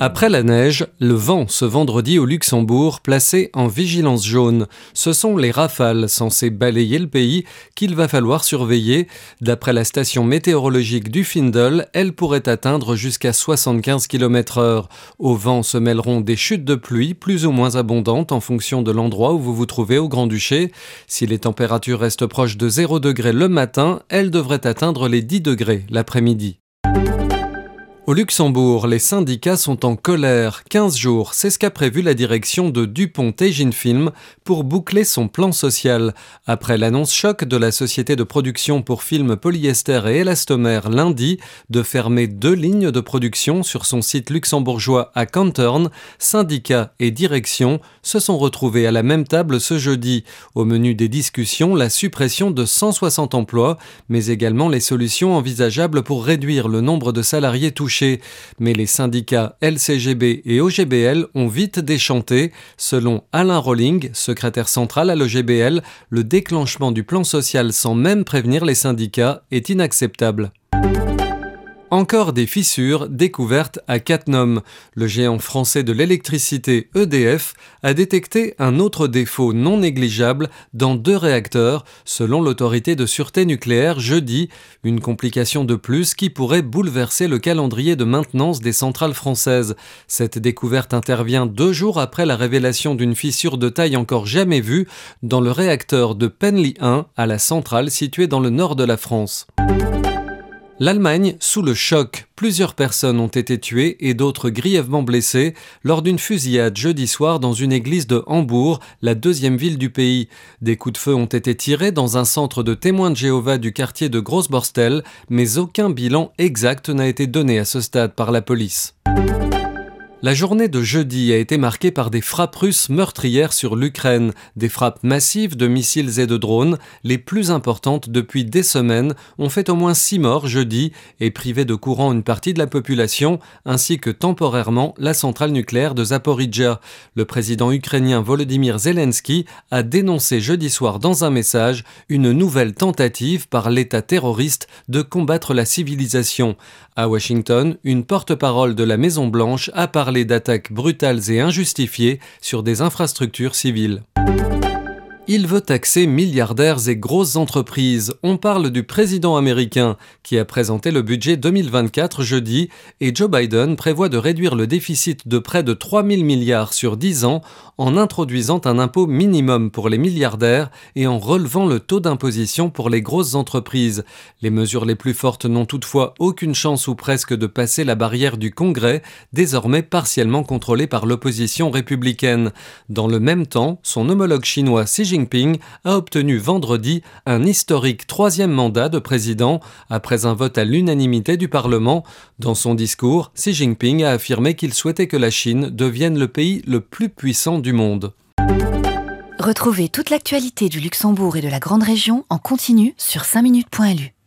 Après la neige, le vent ce vendredi au Luxembourg placé en vigilance jaune. Ce sont les rafales censées balayer le pays qu'il va falloir surveiller. D'après la station météorologique du Findel, elles pourraient atteindre jusqu'à 75 km heure. Au vent se mêleront des chutes de pluie plus ou moins abondantes en fonction de l'endroit où vous vous trouvez au Grand-Duché. Si les températures restent proches de 0 degré le matin, elles devraient atteindre les 10 degrés l'après-midi. Au Luxembourg, les syndicats sont en colère. 15 jours, c'est ce qu'a prévu la direction de Dupont Tegin Film pour boucler son plan social. Après l'annonce choc de la société de production pour films polyester et élastomère lundi de fermer deux lignes de production sur son site luxembourgeois à Cantern, syndicats et direction se sont retrouvés à la même table ce jeudi. Au menu des discussions, la suppression de 160 emplois, mais également les solutions envisageables pour réduire le nombre de salariés touchés mais les syndicats LCGB et OGBL ont vite déchanté. Selon Alain Rolling, secrétaire central à l'OGBL, le déclenchement du plan social sans même prévenir les syndicats est inacceptable. Encore des fissures découvertes à Cattenom. Le géant français de l'électricité EDF a détecté un autre défaut non négligeable dans deux réacteurs, selon l'autorité de sûreté nucléaire jeudi, une complication de plus qui pourrait bouleverser le calendrier de maintenance des centrales françaises. Cette découverte intervient deux jours après la révélation d'une fissure de taille encore jamais vue dans le réacteur de Penly 1 à la centrale située dans le nord de la France. L'Allemagne sous le choc. Plusieurs personnes ont été tuées et d'autres grièvement blessées lors d'une fusillade jeudi soir dans une église de Hambourg, la deuxième ville du pays. Des coups de feu ont été tirés dans un centre de témoins de Jéhovah du quartier de Grossborstel, mais aucun bilan exact n'a été donné à ce stade par la police. La journée de jeudi a été marquée par des frappes russes meurtrières sur l'Ukraine, des frappes massives de missiles et de drones, les plus importantes depuis des semaines, ont fait au moins six morts jeudi et privé de courant une partie de la population, ainsi que temporairement la centrale nucléaire de Zaporizhia. Le président ukrainien Volodymyr Zelensky a dénoncé jeudi soir dans un message une nouvelle tentative par l'État terroriste de combattre la civilisation. À Washington, une porte-parole de la Maison-Blanche a parlé d'attaques brutales et injustifiées sur des infrastructures civiles. Il veut taxer milliardaires et grosses entreprises. On parle du président américain qui a présenté le budget 2024 jeudi et Joe Biden prévoit de réduire le déficit de près de 3 000 milliards sur 10 ans en introduisant un impôt minimum pour les milliardaires et en relevant le taux d'imposition pour les grosses entreprises. Les mesures les plus fortes n'ont toutefois aucune chance ou presque de passer la barrière du Congrès, désormais partiellement contrôlé par l'opposition républicaine. Dans le même temps, son homologue chinois Xi Jinping a obtenu vendredi un historique troisième mandat de président après un vote à l'unanimité du Parlement. Dans son discours, Xi Jinping a affirmé qu'il souhaitait que la Chine devienne le pays le plus puissant du monde. Retrouvez toute l'actualité du Luxembourg et de la Grande Région en continu sur 5minutes.lu.